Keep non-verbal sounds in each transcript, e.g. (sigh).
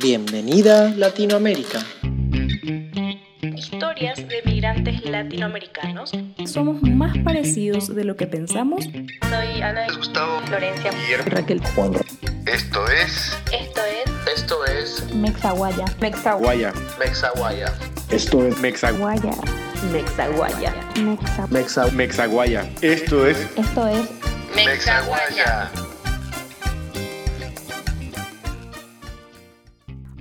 Bienvenida Latinoamérica. Historias de migrantes latinoamericanos. Somos más parecidos de lo que pensamos. Soy Ana Gustavo, Florencia, Raquel. esto es Esto es Esto es Mexaguaya. Guaya. Mexaguaya. Esto es Mexa, Guaya. Mexaguaya. Mexa. Mexa, Mexaguaya. Esto es Esto es Mexaguaya.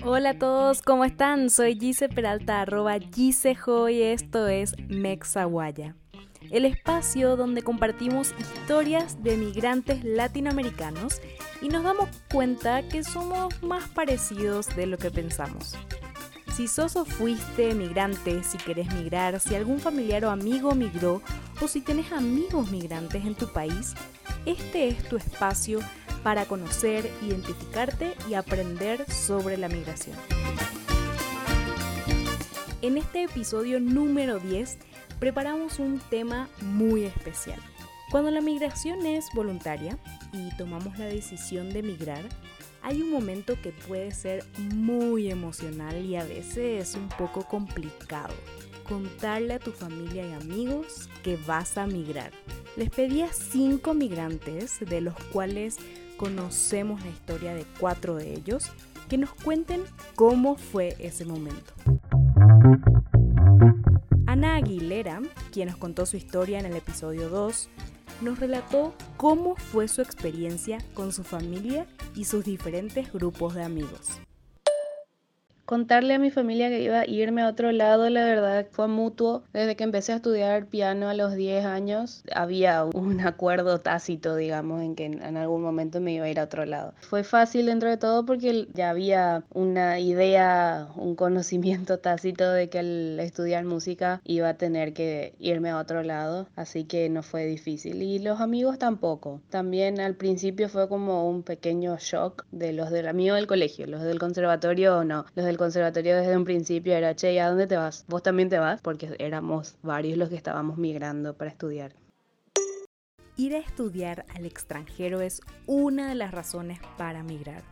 Hola a todos, ¿cómo están? Soy Gise Peralta, arroba Gisejo y esto es Mexaguaya, el espacio donde compartimos historias de migrantes latinoamericanos y nos damos cuenta que somos más parecidos de lo que pensamos. Si sos o fuiste migrante, si querés migrar, si algún familiar o amigo migró o si tenés amigos migrantes en tu país, este es tu espacio para conocer, identificarte y aprender sobre la migración. En este episodio número 10 preparamos un tema muy especial. Cuando la migración es voluntaria y tomamos la decisión de migrar, hay un momento que puede ser muy emocional y a veces un poco complicado. Contarle a tu familia y amigos que vas a migrar. Les pedí a cinco migrantes, de los cuales conocemos la historia de cuatro de ellos, que nos cuenten cómo fue ese momento. Ana Aguilera, quien nos contó su historia en el episodio 2, nos relató cómo fue su experiencia con su familia y sus diferentes grupos de amigos. Contarle a mi familia que iba a irme a otro lado, la verdad, fue mutuo. Desde que empecé a estudiar piano a los 10 años, había un (laughs) acuerdo tácito, digamos, en que en algún momento me iba a ir a otro lado. Fue fácil dentro de todo porque ya había una idea, un conocimiento (laughs) tácito de que al estudiar música iba a tener que irme a otro lado, así que no fue difícil. Y los amigos tampoco. También al principio fue como un pequeño shock de los del amigo del colegio, los del conservatorio no, los del conservatorio desde un principio era, che, ¿y a dónde te vas? ¿Vos también te vas? Porque éramos varios los que estábamos migrando para estudiar. Ir a estudiar al extranjero es una de las razones para migrar.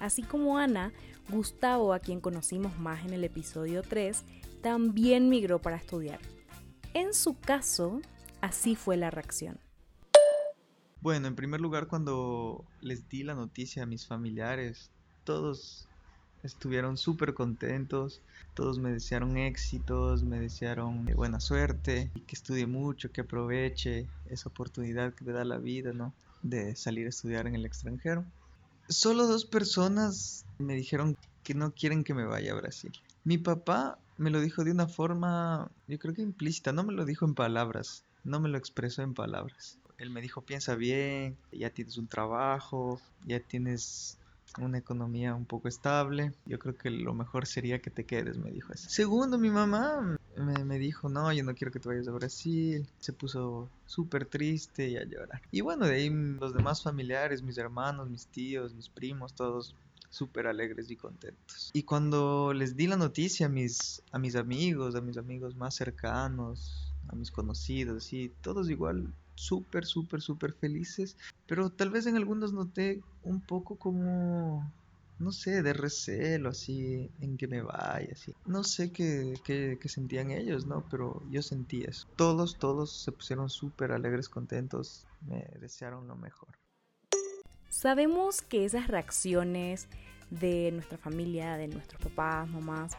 Así como Ana, Gustavo, a quien conocimos más en el episodio 3, también migró para estudiar. En su caso, así fue la reacción. Bueno, en primer lugar, cuando les di la noticia a mis familiares, todos estuvieron súper contentos, todos me desearon éxitos, me desearon eh, buena suerte, y que estudie mucho, que aproveche esa oportunidad que me da la vida, ¿no? De salir a estudiar en el extranjero. Solo dos personas me dijeron que no quieren que me vaya a Brasil. Mi papá me lo dijo de una forma, yo creo que implícita, no me lo dijo en palabras, no me lo expresó en palabras. Él me dijo, piensa bien, ya tienes un trabajo, ya tienes una economía un poco estable. Yo creo que lo mejor sería que te quedes, me dijo así. Segundo, mi mamá me, me dijo, no, yo no quiero que te vayas a Brasil. Se puso súper triste y a llorar. Y bueno, de ahí los demás familiares, mis hermanos, mis tíos, mis primos, todos súper alegres y contentos. Y cuando les di la noticia a mis, a mis amigos, a mis amigos más cercanos, a mis conocidos, y todos igual súper, súper, súper felices, pero tal vez en algunos noté un poco como, no sé, de recelo, así, en que me vaya, así. No sé qué, qué, qué sentían ellos, ¿no? Pero yo sentí eso. Todos, todos se pusieron súper alegres, contentos, me desearon lo mejor. Sabemos que esas reacciones de nuestra familia, de nuestros papás, mamás,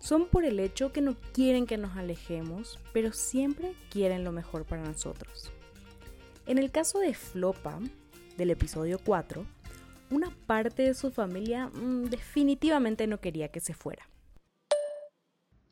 son por el hecho que no quieren que nos alejemos, pero siempre quieren lo mejor para nosotros. En el caso de Flopa, del episodio 4, una parte de su familia mmm, definitivamente no quería que se fuera.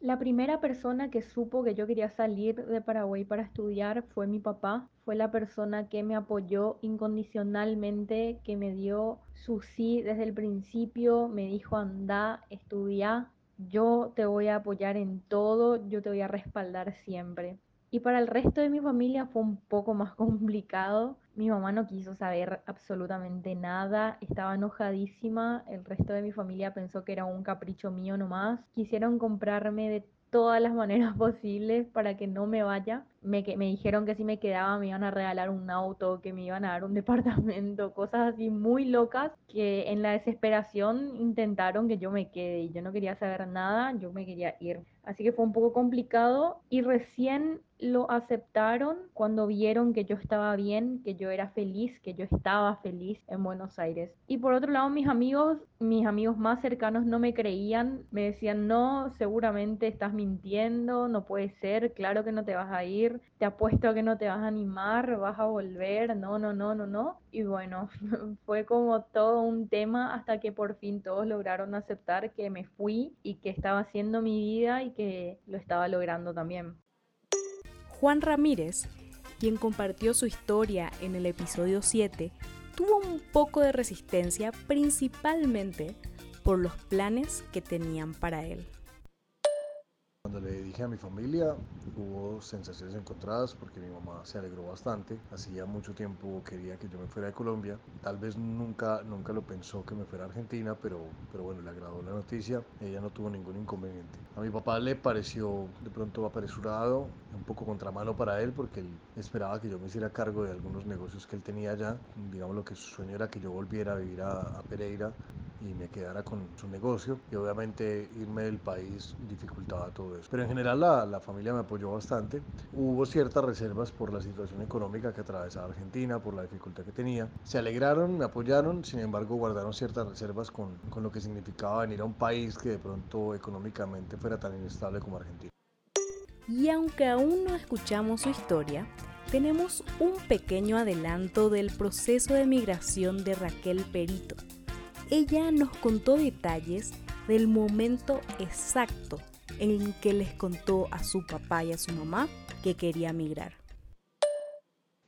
La primera persona que supo que yo quería salir de Paraguay para estudiar fue mi papá. Fue la persona que me apoyó incondicionalmente, que me dio su sí desde el principio, me dijo anda, estudia, yo te voy a apoyar en todo, yo te voy a respaldar siempre. Y para el resto de mi familia fue un poco más (laughs) complicado. Mi mamá no quiso saber absolutamente nada, estaba enojadísima. El resto de mi familia pensó que era un capricho mío nomás. Quisieron comprarme de todas las maneras (laughs) posibles para que no me vaya. Me, me dijeron que si me quedaba me iban a regalar un auto, que me iban a dar un (laughs) departamento, cosas así muy locas que en la desesperación intentaron que yo me quede y yo no quería saber nada, yo me quería ir. Así que fue un poco complicado y recién lo aceptaron cuando vieron que yo estaba bien, que yo era feliz, que yo estaba feliz en Buenos Aires. Y por otro lado, mis amigos, mis amigos más cercanos no me creían, me decían, no, seguramente estás mintiendo, no puede ser, claro que no te vas a ir, te apuesto a que no te vas a animar, vas a volver, no, no, no, no, no. Y bueno, (laughs) fue como todo un tema hasta que por fin todos lograron aceptar que me fui y que estaba haciendo mi vida y que lo estaba logrando también. Juan Ramírez, quien compartió su historia en el episodio 7, tuvo un poco de resistencia principalmente por los planes que tenían para él. Cuando le dije a mi familia hubo sensaciones encontradas porque mi mamá se alegró bastante. Hacía mucho tiempo quería que yo me fuera de Colombia. Tal vez nunca, nunca lo pensó que me fuera a Argentina, pero, pero bueno, le agradó la noticia. Ella no tuvo ningún inconveniente. A mi papá le pareció de pronto apresurado, un poco contramano para él porque él esperaba que yo me hiciera cargo de algunos negocios que él tenía allá. Digamos lo que su sueño era que yo volviera a vivir a, a Pereira y me quedara con su negocio y obviamente irme del país dificultaba todo eso. Pero en general la, la, familia me apoyó bastante. Hubo ciertas reservas por la situación económica que atravesaba Argentina, por la dificultad que tenía. Se alegraron, me apoyaron, sin embargo guardaron ciertas reservas con, con lo que significaba venir a un país que de pronto económicamente fuera tan inestable como Argentina. Y aunque aún no escuchamos su historia, tenemos un pequeño adelanto del proceso de migración de Raquel Perito. Ella nos contó detalles del momento exacto en que les contó a su papá y a su mamá que quería migrar.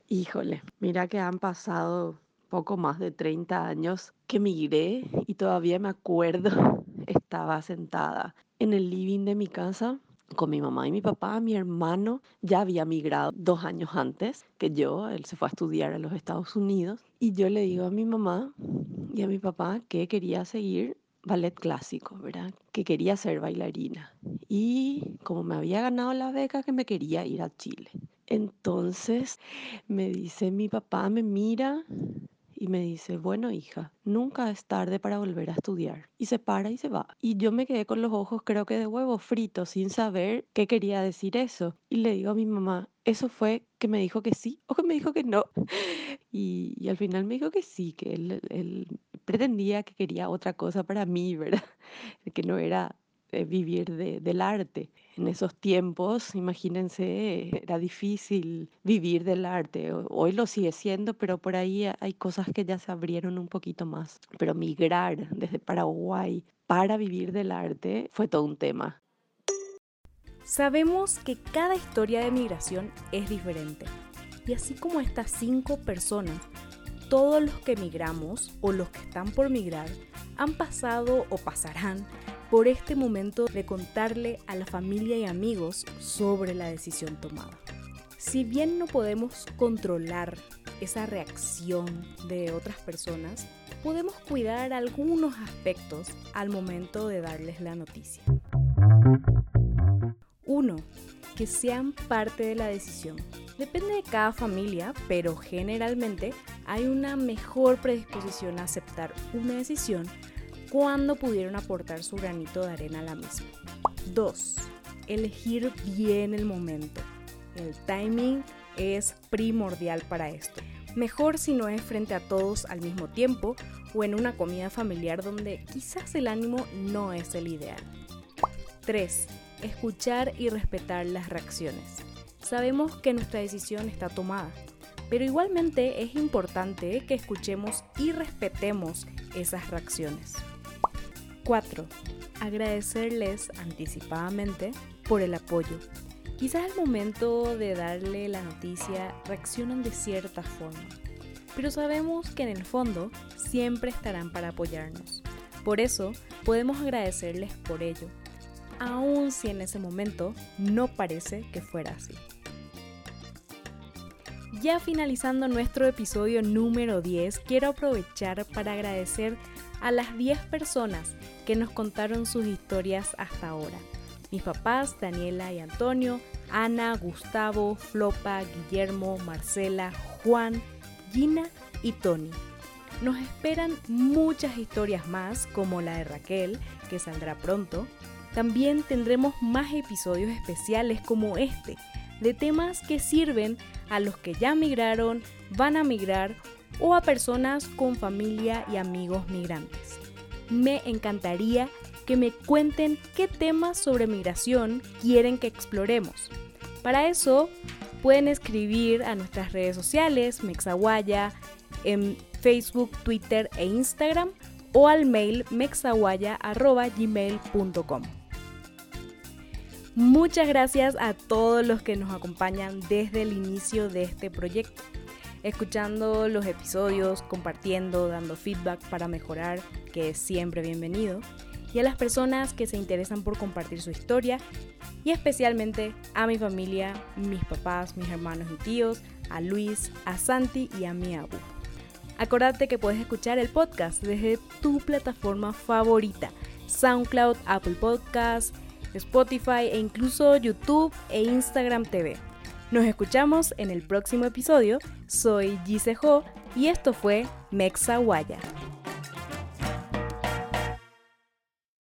Híjole, mira que han pasado poco más de 30 años que migré y todavía me acuerdo, (laughs) estaba sentada en el living de mi casa con mi mamá y mi papá. Mi hermano ya había migrado dos años antes que yo, él se fue a estudiar a los Estados Unidos y yo le digo a mi mamá y a mi papá que quería seguir ballet clásico, ¿verdad? Que quería ser bailarina. Y como me había ganado la beca, que me quería ir a Chile. Entonces me dice mi papá, me mira y me dice, bueno hija, nunca es tarde para volver a estudiar. Y se para y se va. Y yo me quedé con los ojos creo que de huevo frito, sin saber qué quería decir eso. Y le digo a mi mamá, eso fue que me dijo que sí o que me dijo que no. (laughs) Y, y al final me dijo que sí, que él, él, pretendía que quería otra cosa para mí, (laughs) ¿verdad? Que no era eh, vivir de, del arte. En esos tiempos, imagínense, era difícil vivir del arte. Hoy lo sigue siendo, pero por ahí hay cosas que ya se abrieron un poquito más. Pero migrar desde Paraguay para vivir del arte fue todo un tema. Sabemos que cada historia de migración es diferente. Y así como estas cinco personas, todos los que migramos o los que están por migrar han pasado o pasarán por este momento de contarle a la familia y amigos sobre la decisión tomada. Si bien no podemos controlar esa reacción de otras personas, podemos cuidar algunos aspectos al momento de darles la noticia. 1. Que sean parte de la decisión. Depende de cada familia, pero generalmente hay una mejor predisposición a aceptar una decisión cuando pudieron aportar su granito de arena a la misma. 2. Elegir bien el momento. El timing es primordial para esto. Mejor si no es frente a todos al mismo tiempo o en una comida familiar donde quizás el ánimo no es el ideal. 3. Escuchar y respetar las reacciones. Sabemos que nuestra decisión está tomada, pero igualmente es importante que escuchemos y respetemos esas reacciones. 4. Agradecerles anticipadamente por el apoyo. Quizás al momento de darle la noticia reaccionan de cierta forma, pero sabemos que en el fondo siempre estarán para apoyarnos. Por eso podemos agradecerles por ello, aun si en ese momento no parece que fuera así. Ya finalizando nuestro episodio número 10, quiero aprovechar para agradecer a las 10 personas que nos contaron sus historias hasta ahora. mis papás Daniela y Antonio, Ana, Gustavo, Flopa, Guillermo, Marcela, Juan, Gina y Tony. Nos esperan muchas historias más como la de Raquel, que saldrá pronto. También tendremos más episodios especiales como este, de temas que sirven a los que ya migraron, van a migrar o a personas con familia y amigos migrantes. Me encantaría que me cuenten qué temas sobre migración quieren que exploremos. Para eso pueden escribir a nuestras redes sociales, Mexaguaya, en Facebook, Twitter e Instagram o al mail mexaguaya.gmail.com. Muchas gracias a todos los que nos acompañan desde el inicio de este proyecto, escuchando los episodios, compartiendo, dando feedback para mejorar, que es siempre bienvenido, y a las personas que se interesan por compartir su historia, y especialmente a mi familia, mis papás, mis hermanos y tíos, a Luis, a Santi y a mi abu. Acordate que puedes escuchar el podcast desde tu plataforma favorita, SoundCloud, Apple Podcasts, Spotify e incluso YouTube e Instagram TV. Nos escuchamos en el próximo episodio. Soy Gise Ho y esto fue Mexa Guaya.